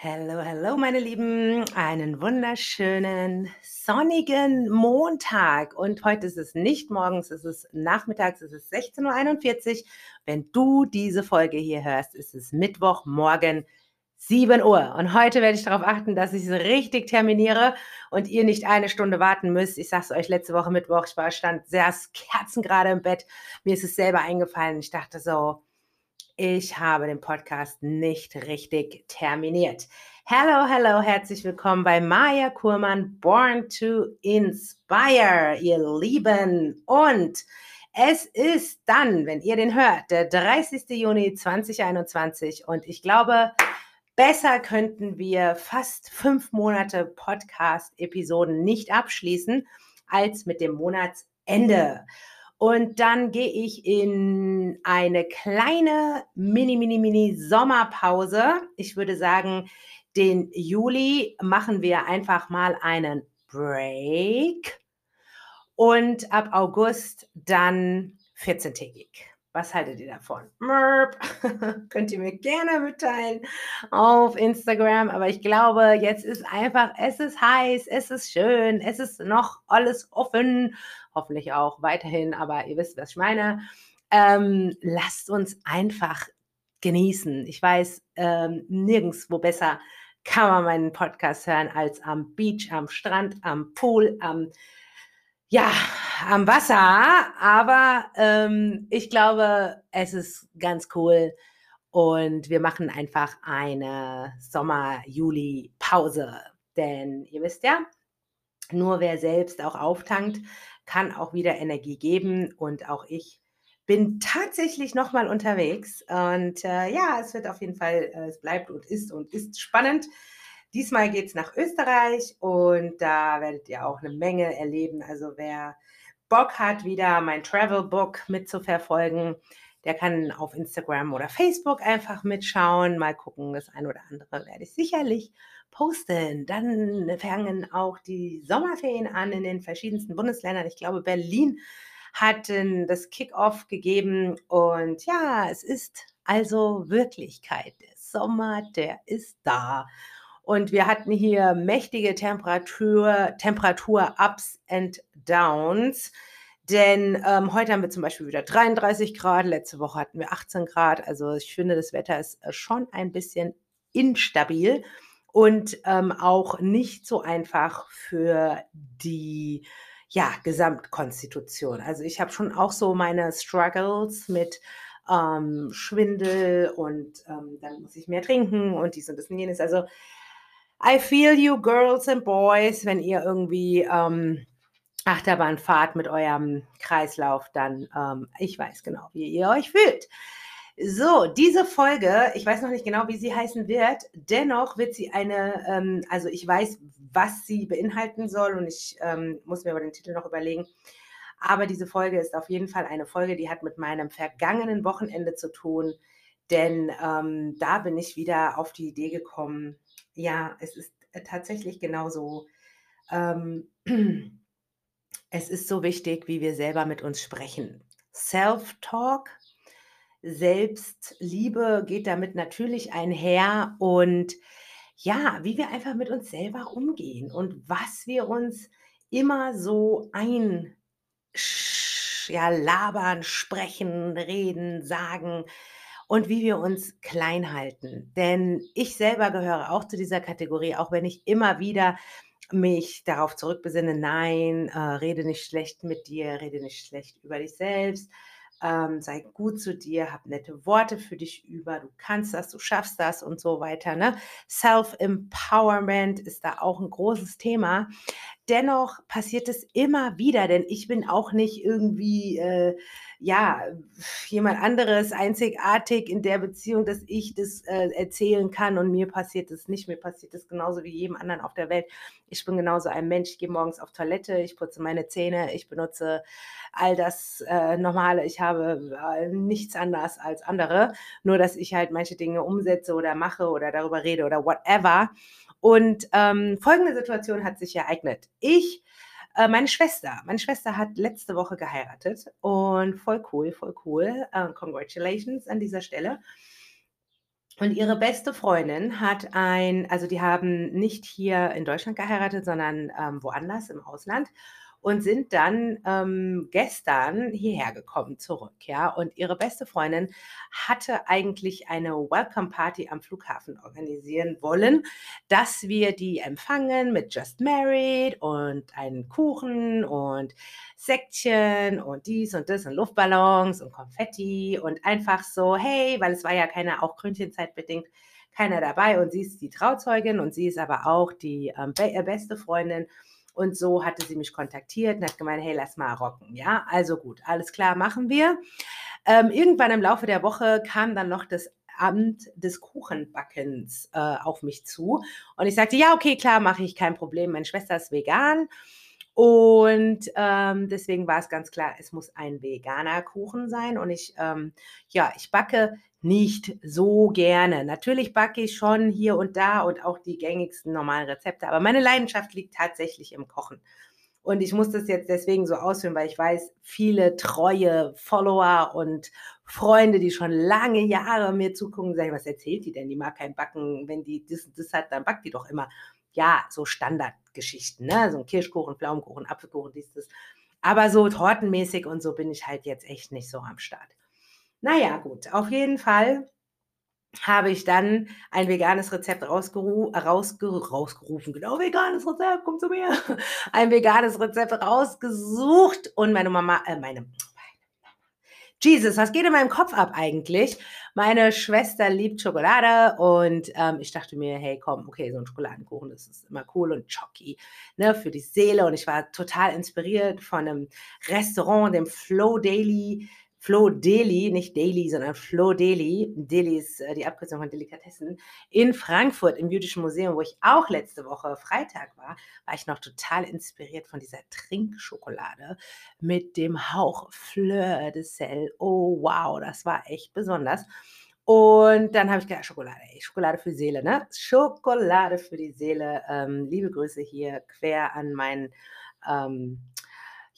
Hallo, hallo, meine Lieben. Einen wunderschönen sonnigen Montag. Und heute ist es nicht morgens, es ist nachmittags, es ist 16.41 Uhr. Wenn du diese Folge hier hörst, ist es Mittwochmorgen 7 Uhr. Und heute werde ich darauf achten, dass ich es richtig terminiere und ihr nicht eine Stunde warten müsst. Ich sage es euch letzte Woche Mittwoch, ich war stand sehr kerzengerade im Bett. Mir ist es selber eingefallen. Ich dachte so, ich habe den Podcast nicht richtig terminiert. Hallo, hallo, herzlich willkommen bei Maya Kurmann, Born to Inspire, ihr Lieben. Und es ist dann, wenn ihr den hört, der 30. Juni 2021. Und ich glaube, besser könnten wir fast fünf Monate Podcast-Episoden nicht abschließen als mit dem Monatsende. Und dann gehe ich in eine kleine Mini, Mini, Mini Sommerpause. Ich würde sagen, den Juli machen wir einfach mal einen Break. Und ab August dann 14-tägig. Was haltet ihr davon? Könnt ihr mir gerne mitteilen auf Instagram. Aber ich glaube, jetzt ist einfach, es ist heiß, es ist schön, es ist noch alles offen hoffentlich auch weiterhin, aber ihr wisst, was ich meine. Ähm, lasst uns einfach genießen. Ich weiß, ähm, nirgendwo besser kann man meinen Podcast hören als am Beach, am Strand, am Pool, am ja, am Wasser, aber ähm, ich glaube, es ist ganz cool und wir machen einfach eine Sommer-Juli-Pause. Denn ihr wisst ja, nur wer selbst auch auftankt, kann auch wieder Energie geben und auch ich bin tatsächlich nochmal unterwegs und äh, ja, es wird auf jeden Fall, äh, es bleibt und ist und ist spannend. Diesmal geht es nach Österreich und da werdet ihr auch eine Menge erleben. Also wer Bock hat, wieder mein Travel Book mitzuverfolgen, der kann auf Instagram oder Facebook einfach mitschauen, mal gucken, das ein oder andere werde ich sicherlich posten. Dann fangen auch die Sommerferien an in den verschiedensten Bundesländern. Ich glaube, Berlin hat das Kickoff gegeben und ja, es ist also Wirklichkeit. Der Sommer, der ist da. Und wir hatten hier mächtige Temperatur, Temperatur-Ups and Downs. Denn ähm, heute haben wir zum Beispiel wieder 33 Grad, letzte Woche hatten wir 18 Grad. Also ich finde, das Wetter ist äh, schon ein bisschen instabil und ähm, auch nicht so einfach für die ja, Gesamtkonstitution. Also ich habe schon auch so meine Struggles mit ähm, Schwindel und ähm, dann muss ich mehr trinken und dies und das und jenes. Also I feel you, girls and boys, wenn ihr irgendwie ähm, Achterbahnfahrt mit eurem Kreislauf, dann ähm, ich weiß genau, wie ihr euch fühlt. So, diese Folge, ich weiß noch nicht genau, wie sie heißen wird, dennoch wird sie eine, ähm, also ich weiß, was sie beinhalten soll und ich ähm, muss mir aber den Titel noch überlegen. Aber diese Folge ist auf jeden Fall eine Folge, die hat mit meinem vergangenen Wochenende zu tun, denn ähm, da bin ich wieder auf die Idee gekommen, ja, es ist äh, tatsächlich genauso. Ähm, es ist so wichtig, wie wir selber mit uns sprechen. Self-Talk Selbstliebe geht damit natürlich einher und ja, wie wir einfach mit uns selber umgehen und was wir uns immer so ein ja, labern, sprechen, reden, sagen und wie wir uns klein halten. Denn ich selber gehöre auch zu dieser Kategorie, auch wenn ich immer wieder mich darauf zurückbesinne, nein, äh, rede nicht schlecht mit dir, rede nicht schlecht über dich selbst, ähm, sei gut zu dir, hab nette Worte für dich über, du kannst das, du schaffst das und so weiter. Ne? Self-Empowerment ist da auch ein großes Thema. Dennoch passiert es immer wieder, denn ich bin auch nicht irgendwie äh, ja, jemand anderes einzigartig in der Beziehung, dass ich das äh, erzählen kann und mir passiert es nicht. Mir passiert es genauso wie jedem anderen auf der Welt. Ich bin genauso ein Mensch. Ich gehe morgens auf Toilette, ich putze meine Zähne, ich benutze all das äh, Normale. Ich habe äh, nichts anderes als andere. Nur, dass ich halt manche Dinge umsetze oder mache oder darüber rede oder whatever. Und ähm, folgende Situation hat sich ereignet. Ich äh, meine Schwester, meine Schwester hat letzte Woche geheiratet und voll cool, voll cool. Uh, congratulations an dieser Stelle. Und ihre beste Freundin hat ein also, die haben nicht hier in Deutschland geheiratet, sondern, ähm, woanders im Ausland und sind dann, ähm, gestern hierher gekommen zurück, ja? Und ihre beste Freundin hatte eigentlich eine Welcome Party am Flughafen organisieren wollen, dass wir die empfangen mit Just Married und einen Kuchen und Säckchen und dies und das und Luftballons und Konfetti und einfach so: „Hey“ weil es war ja keine auch Gründchenzeitbedingt keiner dabei und sie ist die Trauzeugin und sie ist aber auch die, ähm, äh, beste Freundin und so hatte sie mich kontaktiert und hat gemeint: „Hey, lass mal rocken“, ja? Also gut, alles klar, machen wir. Ähm, irgendwann im Laufe der Woche kam dann noch das Amt des Kuchenbackens, äh, auf mich zu und ich sagte: „Ja, okay, klar, mache ich, kein Problem. Meine Schwester ist vegan und, ähm, deswegen war es ganz klar, es muss ein veganer Kuchen sein und ich, ähm ja, ich backe nicht so gerne. Natürlich backe ich schon hier und da und auch die gängigsten normalen Rezepte, aber meine Leidenschaft liegt tatsächlich im Kochen. Und ich muss das jetzt deswegen so ausführen, weil ich weiß, viele treue Follower und Freunde, die schon lange Jahre mir zugucken, sagen: „Was erzählt die denn? Die mag kein Backen. Wenn die das und das hat, dann backt die doch immer.“ Ja, so Standardgeschichten, ne? So 'n Kirschkuchen, Pflaumenkuchen, Apfelkuchen, dies, das. Aber so tortenmäßig und so bin ich halt jetzt echt nicht so am Start. Na ja, gut, auf jeden Fall habe ich dann ein veganes Rezept rausgeru rausgeru rausgerufen. Genau, veganes Rezept, komm zu mir. Ein veganes Rezept rausgesucht und meine Mama äh, meine Jesus, was geht in meinem Kopf ab eigentlich? Meine Schwester liebt Schokolade und, ähm, ich dachte mir: „Hey, komm, okay, so 'n Schokoladenkuchen, das ist immer cool und Schoki, ne, für die Seele.“ Und ich war total inspiriert von 'nem Restaurant, dem Flow Daily Flow Deli, nicht Daily, sondern Flow Deli. Deli ist, äh, die Abkürzung von Delikatessen in Frankfurt im Jüdischen Museum, wo ich auch letzte Woche Freitag war, war ich noch total inspiriert von dieser Trinkschokolade mit dem Hauch Fleur de Sel. Oh wow, das war echt besonders. Und dann habe ich gedacht: „Schokolade, ey, Schokolade für Seele, ne? Schokolade für die Seele.“ Ähm, liebe Grüße hier quer an meinen, ähm,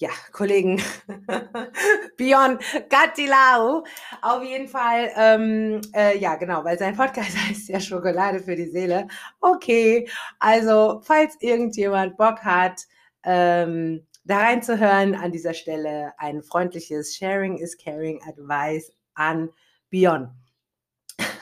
ja, Kollegen Björn Katilau. Auf jeden Fall, ähm, äh, ja, genau, weil sein Podcast heißt ja „Schokolade für die Seele“. Okay, also, falls irgendjemand Bock hat, ähm, da reinzuhören, an dieser Stelle ein freundliches Sharing is Caring Advice an Björn.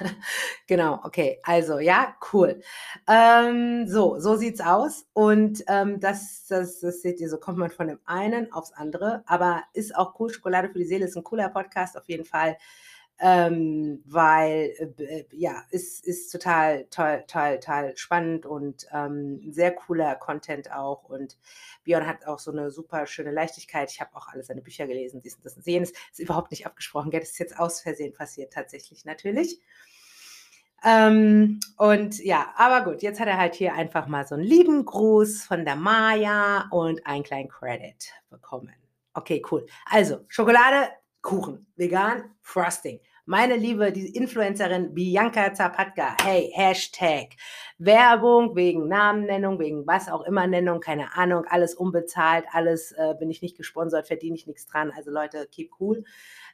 Genau, okay. Also, ja, cool. Ähm, so so sieht's aus und, ähm, das das das seht ihr, so kommt man von dem einen aufs andere, aber ist auch cool. „Schokolade für die Seele“ ist 'n cooler Podcast auf jeden Fall, ähm, weil, äh, äh, ja, ist ist total toll toll toll spannend und, ähm, sehr cooler Content auch und Björn hat auch so 'ne super schöne Leichtigkeit. Ich habe auch alle seine Bücher gelesen, dies und das und jenes. Ist überhaupt nicht abgesprochen, gell? Das ist jetzt aus Versehen passiert tatsächlich natürlich. Ähm, und ja, aber gut, jetzt hat er halt hier einfach mal so 'n lieben Gruß von der Maja und einen kleinen Credit bekommen. Okay, cool. Also, Schokolade, Kuchen, vegan, Frosting. Meine Liebe, die Influencerin Bianca Zapatka, hey, Hashtag Werbung wegen Namennennung, wegen was auch immer Nennung, keine Ahnung, alles unbezahlt, alles, äh, bin ich nicht gesponsert, verdiene ich nix dran. Also Leute, keep cool.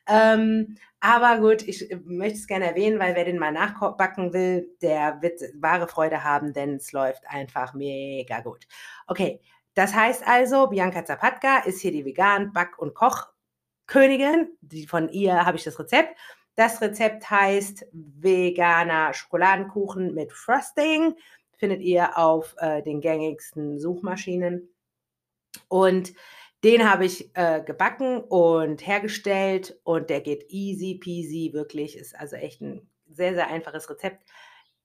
Ähm, aber gut, ich, äh, möchte es gerne erwähnen, weil wer den mal nachko backen will, der wird wahre Freude haben, denn es läuft einfach mega gut. Okay, das heißt also, Bianca Zapatka ist hier die Vegan Back und Kochkönigin. Die von ihr habe ich das Rezept. Das Rezept heißt veganer Schokoladenkuchen mit Frosting. Findet ihr auf, äh, den gängigsten Suchmaschinen. Und den habe ich, äh, gebacken und hergestellt und der geht easy peasy, wirklich. Ist also echt 'n sehr, sehr einfaches Rezept.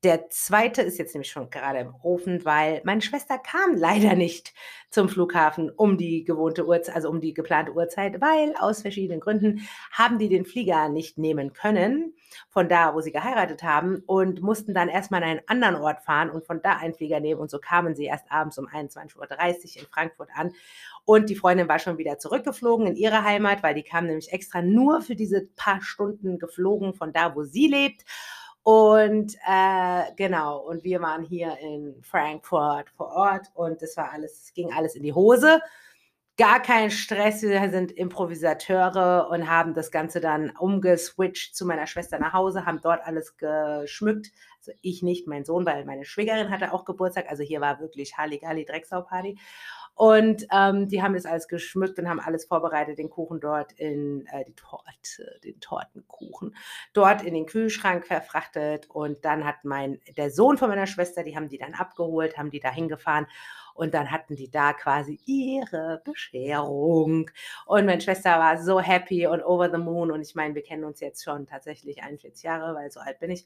Der 2. ist jetzt nämlich schon gerade im Ofen, weil meine Schwester kam leider nicht zum Flughafen um die gewohnte Uhrzei also, um die geplante Uhrzeit, weil aus verschiedenen Gründen haben die den Flieger nicht nehmen können von da, wo sie geheiratet haben und mussten dann erst mal an einen anderen Ort fahren und von da einen Flieger nehmen und so kamen sie erst abends um 21:30 in Frankfurt an. Und die Freundin war schon wieder zurückgeflogen in ihre Heimat, weil die kam nämlich extra nur für diese paar Stunden geflogen von da, wo sie lebt. Und, äh, genau, und wir waren hier in Frankfurt vor Ort und das war alles es ging alles in die Hose. Gar kein Stress, wir sind Improvisateure und haben das Ganze dann umgeswitcht zu meiner Schwester nach Hause, haben dort alles geschmückt. Also ich nicht, mein Sohn, weil meine Schwägerin hatte auch Geburtstag. Also hier war wirklich Halligalli Drecksau-Party. Und ähm, die haben das alles geschmückt und haben alles vorbereitet, den Kuchen dort in äh, die Torte, den Tortenkuchen, dort in den Kühlschrank verfrachtet. Und dann hat mein, der Sohn von meiner Schwester, die haben die dann abgeholt, haben die da hingefahren. Und dann hatten die da quasi ihre Bescherung. Und meine Schwester war so happy und over the moon. Und ich meine, wir kennen uns jetzt schon tatsächlich 41 Jahre, weil so alt bin ich.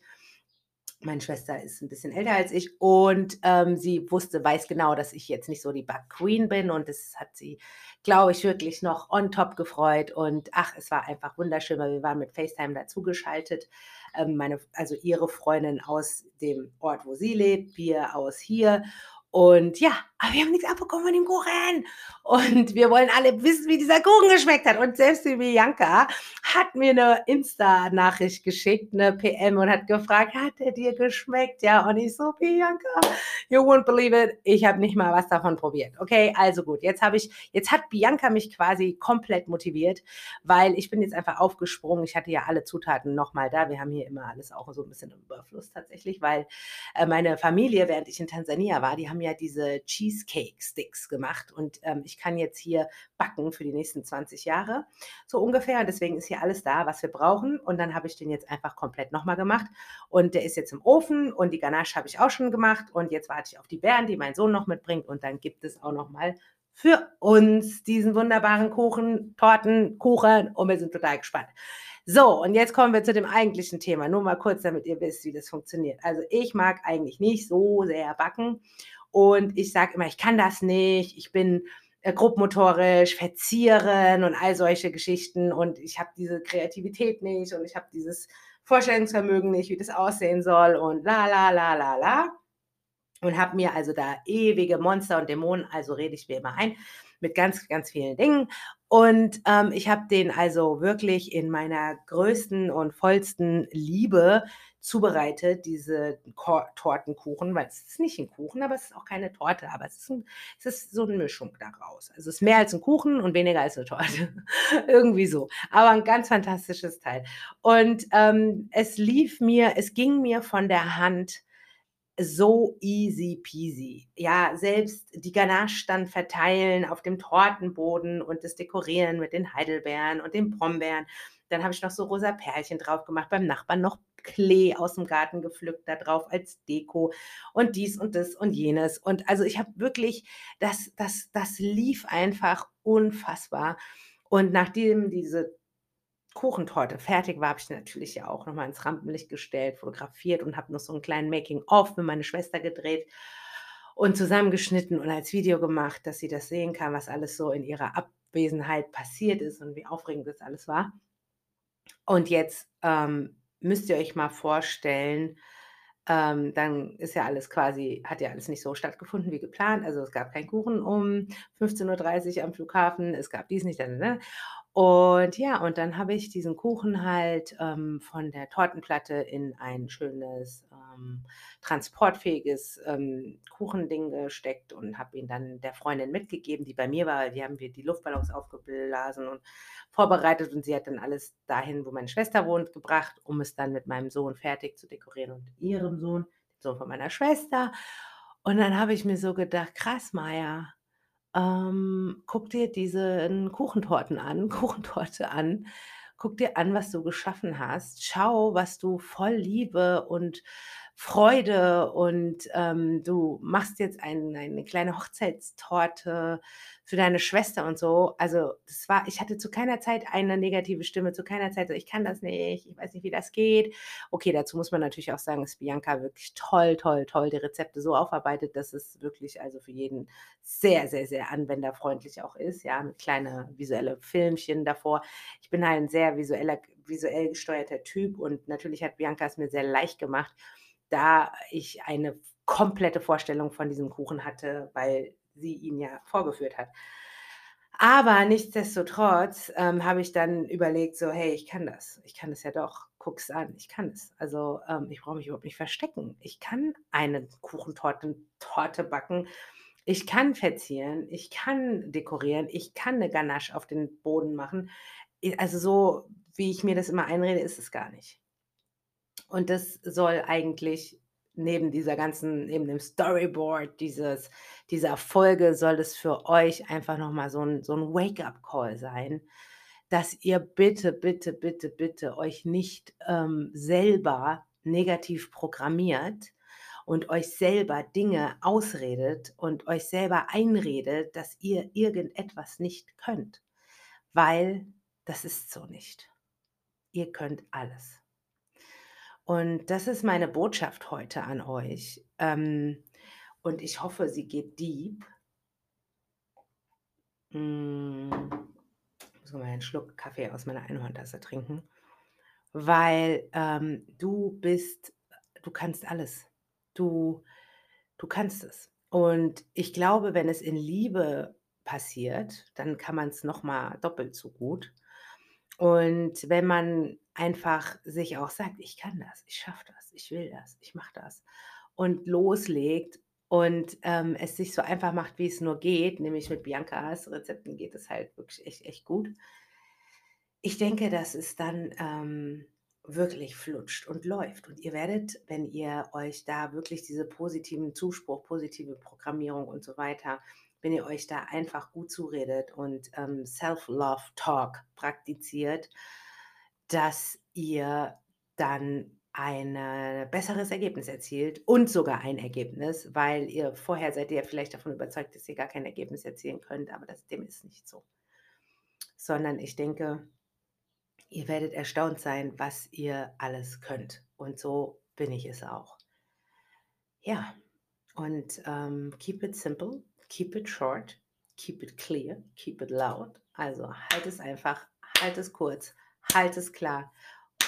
Meine Schwester ist ein bisschen älter als ich und ähm, sie wusste, weiß genau, dass ich jetzt nicht so die Bug Queen bin und das hat sie, glaube ich, wirklich noch on top gefreut und ach, es war einfach wunderschön, weil wir waren mit FaceTime dazugeschaltet. Ähm, meine, also ihre Freundin aus dem Ort, wo sie lebt, wir aus hier und ja, aber wir haben nichts abbekommen von dem Kuchen. Und wir wollen alle wissen, wie dieser Kuchen geschmeckt hat. Und selbst die Bianca hat mir eine Insta-Nachricht geschickt, eine PM und hat gefragt, hat er dir geschmeckt? Ja, und ich so, Bianca, you won't believe it. Ich habe nicht mal was davon probiert. Okay, also gut. Jetzt habe ich, jetzt hat Bianca mich quasi komplett motiviert, weil ich bin jetzt einfach aufgesprungen. Ich hatte ja alle Zutaten nochmal da. Wir haben hier immer alles auch so ein bisschen im Überfluss tatsächlich, weil äh, meine Familie, während ich in Tansania war, die haben ja diese Cheesecake-Sticks gemacht und ähm, ich kann jetzt hier backen für die nächsten 20 Jahre, so ungefähr. Und deswegen ist hier alles da, was wir brauchen. Und dann habe ich den jetzt einfach komplett nochmal gemacht. Und der ist jetzt im Ofen und die Ganache habe ich auch schon gemacht. Und jetzt warte ich auf die Beeren, die mein Sohn noch mitbringt. Und dann gibt es auch nochmal für uns diesen wunderbaren Kuchen, Torten, Kuchen. Und wir sind total gespannt. So, und jetzt kommen wir zu dem eigentlichen Thema. Nur mal kurz, damit ihr wisst, wie das funktioniert. Also ich mag eigentlich nicht so sehr backen. Und ich sage immer, ich kann das nicht. Ich bin äh, grobmotorisch, verzieren und all solche Geschichten. Und ich habe diese Kreativität nicht und ich habe dieses Vorstellungsvermögen nicht, wie das aussehen soll und la la la la la. Und habe mir also da ewige Monster und Dämonen, also rede ich mir immer ein, mit ganz, ganz vielen Dingen. Und ähm, ich habe den also wirklich in meiner größten und vollsten Liebe zubereitet, diese Kor Tortenkuchen, weil es ist nicht ein Kuchen, aber es ist auch keine Torte, aber es ist, ein, es ist so eine Mischung daraus. Also es ist mehr als ein Kuchen und weniger als eine Torte. Irgendwie so. Aber ein ganz fantastisches Teil. Und ähm, es lief mir, es ging mir von der Hand so easy peasy. Ja, selbst die Ganache dann verteilen auf dem Tortenboden und das Dekorieren mit den Heidelbeeren und den Brombeeren. Dann habe ich noch so rosa Perlchen drauf gemacht, beim Nachbarn noch Klee aus dem Garten gepflückt da drauf als Deko und dies und das und jenes. Und also ich habe wirklich, das, das, das lief einfach unfassbar. Und nachdem diese Kuchentorte fertig war, habe ich natürlich ja auch nochmal ins Rampenlicht gestellt, fotografiert und habe noch so einen kleinen Making-of mit meiner Schwester gedreht und zusammengeschnitten und als Video gemacht, dass sie das sehen kann, was alles so in ihrer Abwesenheit passiert ist und wie aufregend das alles war. Und jetzt ähm, müsst ihr euch mal vorstellen, ähm, dann ist ja alles quasi, hat ja alles nicht so stattgefunden wie geplant. Also es gab keinen Kuchen um 15.30 Uhr am Flughafen, es gab dies nicht. Ne? Und ja, und dann habe ich diesen Kuchen halt ähm, von der Tortenplatte in ein schönes ähm, transportfähiges ähm, Kuchending gesteckt und habe ihn dann der Freundin mitgegeben, die bei mir war. Die haben wir die Luftballons aufgeblasen und vorbereitet und sie hat dann alles dahin, wo meine Schwester wohnt, gebracht, um es dann mit meinem Sohn fertig zu dekorieren und ihrem Sohn, dem Sohn von meiner Schwester. Und dann habe ich mir so gedacht, krass, Maya, ähm, guck dir diese Kuchentorten an, Kuchentorte an. Guck dir an, was du geschaffen hast. Schau, was du voll Liebe und Freude und ähm, du machst jetzt ein, eine kleine Hochzeitstorte für deine Schwester und so. Also das war, ich hatte zu keiner Zeit eine negative Stimme, zu keiner Zeit so, ich kann das nicht, ich weiß nicht, wie das geht. Okay, dazu muss man natürlich auch sagen, dass Bianca wirklich toll, toll, toll die Rezepte so aufarbeitet, dass es wirklich also für jeden sehr, sehr, sehr anwenderfreundlich auch ist, ja, mit kleine visuelle Filmchen davor. Ich bin halt ein sehr visueller, visuell gesteuerter Typ und natürlich hat Bianca es mir sehr leicht gemacht da ich eine komplette Vorstellung von diesem Kuchen hatte, weil sie ihn ja vorgeführt hat. Aber nichtsdestotrotz ähm, habe ich dann überlegt, so, hey, ich kann das. Ich kann das ja doch. Guck's an, ich kann es. Also ähm, ich brauche mich überhaupt nicht verstecken. Ich kann eine Kuchentorte Torte backen Ich kann verzieren, ich kann dekorieren, ich kann 'ne Ganache auf den Boden machen. Also, so wie ich mir das immer einrede, ist es gar nicht. Und das soll eigentlich neben dieser ganzen neben dem Storyboard dieses dieser Folge soll das für euch einfach noch mal so 'n so 'n Wake-up-Call sein, dass ihr bitte, bitte, bitte, bitte euch nicht, ähm, selber negativ programmiert und euch selber Dinge ausredet und euch selber einredet, dass ihr irgendetwas nicht könnt, weil das ist so nicht. Ihr könnt alles. Und das ist meine Botschaft heute an euch. Ähm, und ich hoffe, sie geht deep. Hm, muss noch mal einen Schluck Kaffee aus meiner Einhorntasse trinken, weil, ähm, du bist du kannst alles. Du du kannst es. Und ich glaube, wenn es in Liebe passiert, dann kann man's noch mal doppelt so gut. Und wenn man einfach sich auch sagt: „Ich kann das, ich schaffe das, ich will das, ich mache das“ und loslegt und, ähm, es sich so einfach macht, wie es nur geht, nämlich mit Biancas Rezepten geht es halt wirklich echt, echt gut. Ich denke, dass es dann, ähm, wirklich flutscht und läuft. Und ihr werdet, wenn ihr euch da wirklich diese positiven Zuspruch, positive Programmierung und so weiter wenn ihr euch da einfach gut zuredet und, ähm, Self-Love-Talk praktiziert, dass ihr dann eine besseres Ergebnis erzielt und sogar ein Ergebnis, weil ihr vorher seid ihr vielleicht davon überzeugt, dass ihr gar kein Ergebnis erzielen könnt, aber das dem ist nicht so. Sondern ich denke, ihr werdet erstaunt sein, was ihr alles könnt. Und so bin ich es auch. Ja, und, ähm, keep it simple, keep it short, keep it clear, keep it loud. Also, halt es einfach, halt es kurz, halt es klar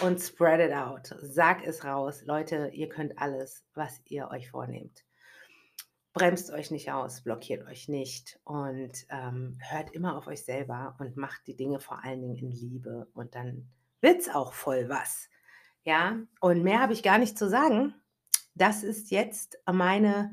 und spread it out. Sag es raus: „Leute, ihr könnt alles, was ihr euch vornehmt.“ Bremst euch nicht aus, blockiert euch nicht und, ähm, hört immer auf euch selber und macht die Dinge vor allen Dingen in Liebe und dann wird's auch voll was. Ja, und mehr habe ich gar nicht zu sagen. Das ist jetzt meine,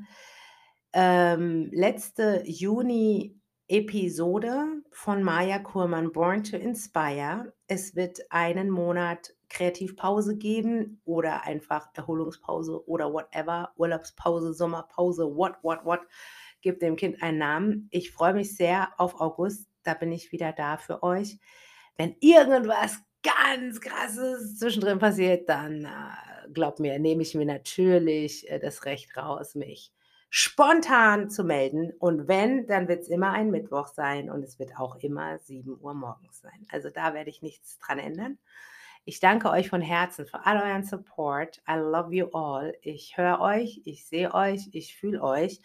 ähm, letzte Juni-Episode von Maja Kurmann Born to Inspire. Es wird einen Monat Kreativpause geben oder einfach Erholungspause oder whatever, Urlaubspause, Sommerpause, what, what, what. Gebt dem Kind einen Namen. Ich freue mich sehr auf August. Da bin ich wieder da für euch. Wenn irgendwas ganz Krasses zwischendrin passiert, dann, äh, glaubt mir, nehme ich mir natürlich, äh, das Recht raus, mich spontan zu melden. Und wenn, dann wird's immer ein Mittwoch sein und es wird auch immer 7 Uhr morgens sein. Also, da werde ich nichts dran ändern. Ich danke euch von Herzen für all euren Support. I love you all. Ich höre euch, ich sehe euch, ich fühle euch.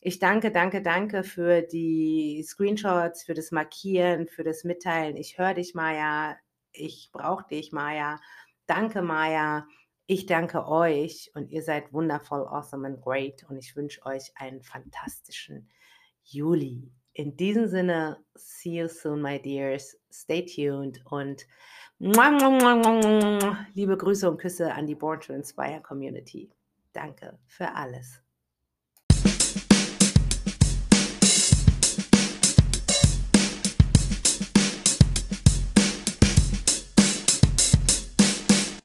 Ich danke, danke, danke für die Screenshots, für das Markieren, für das Mitteilen. Ich höre dich, Maja. Ich brauche dich, Maja. Danke, Maja. Ich danke euch und ihr seid wundervoll, awesome and great und ich wünsche euch einen fantastischen Juli. In diesem Sinne, see you soon, my dears. Stay tuned und liebe Grüße und Küsse an die Born to Inspire Community. Danke für alles.